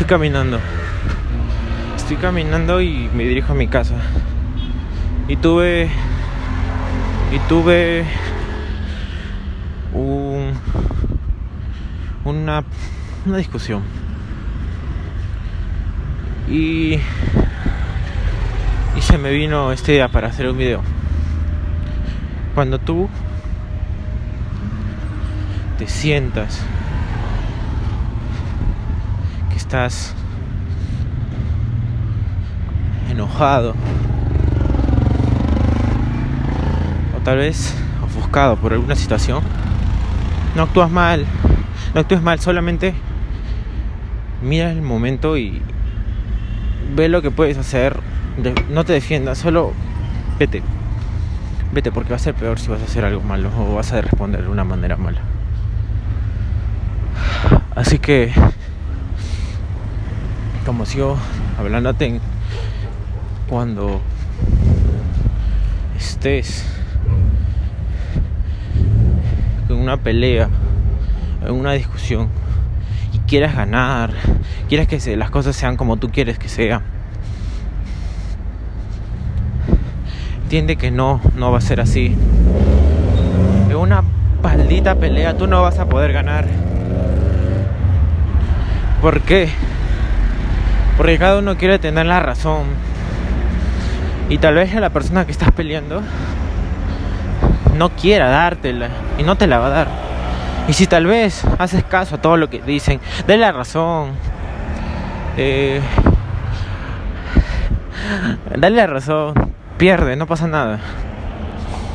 Estoy caminando. Estoy caminando y me dirijo a mi casa. Y tuve. Y tuve. Un, una, una discusión. Y. Y se me vino esta idea para hacer un video. Cuando tú te sientas estás enojado. O tal vez ofuscado por alguna situación, no actúas mal, no actúes mal, solamente mira el momento y ve lo que puedes hacer, no te defiendas, solo vete, vete porque va a ser peor si vas a hacer algo malo o vas a responder de una manera mala. Así que, como sigo hablándote cuando estés en una pelea, en una discusión y quieras ganar, quieras que las cosas sean como tú quieres que sean. Entiende que no, no va a ser así. En una maldita pelea tú no vas a poder ganar. ¿Por qué? Porque cada uno quiere tener la razón. Y tal vez la persona que estás peleando no quiera dártela y no te la va a dar. Y si tal vez haces caso a todo lo que dicen, de la razón. Eh, dale la razón, pierde, no pasa nada.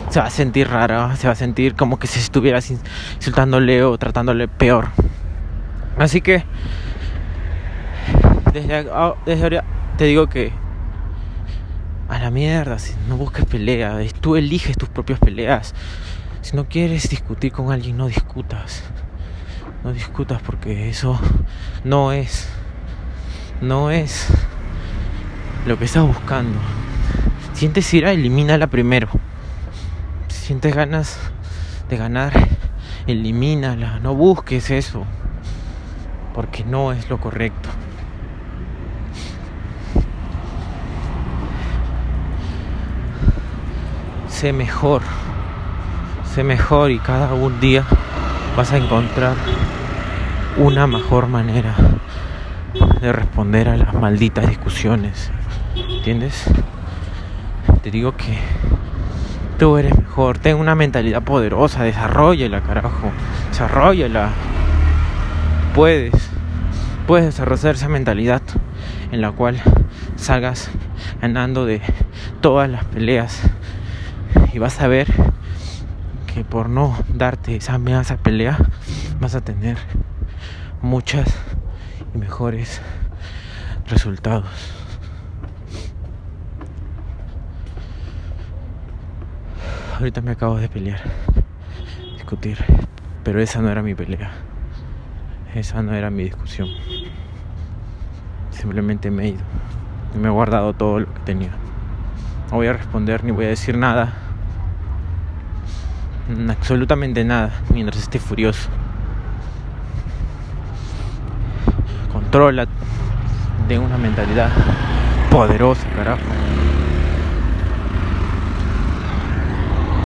Se va a sentir raro, se va a sentir como que si estuvieras insultándole o tratándole peor. Así que desde, desde ahora te digo que a la mierda, si no busques pelea, tú eliges tus propias peleas. Si no quieres discutir con alguien, no discutas. No discutas porque eso no es, no es lo que estás buscando. Sientes ira, elimínala primero. sientes ganas de ganar, elimínala. No busques eso porque no es lo correcto. Sé mejor, sé mejor y cada un día vas a encontrar una mejor manera de responder a las malditas discusiones. ¿Entiendes? Te digo que tú eres mejor, ten una mentalidad poderosa, desarrollala, carajo, desarrollala. Puedes, puedes desarrollar esa mentalidad en la cual salgas ganando de todas las peleas y vas a ver que por no darte esa, esa pelea vas a tener muchas y mejores resultados. Ahorita me acabo de pelear, discutir, pero esa no era mi pelea, esa no era mi discusión. Simplemente me he ido y me he guardado todo lo que tenía. No voy a responder ni voy a decir nada absolutamente nada mientras esté furioso. Controla de una mentalidad poderosa, carajo.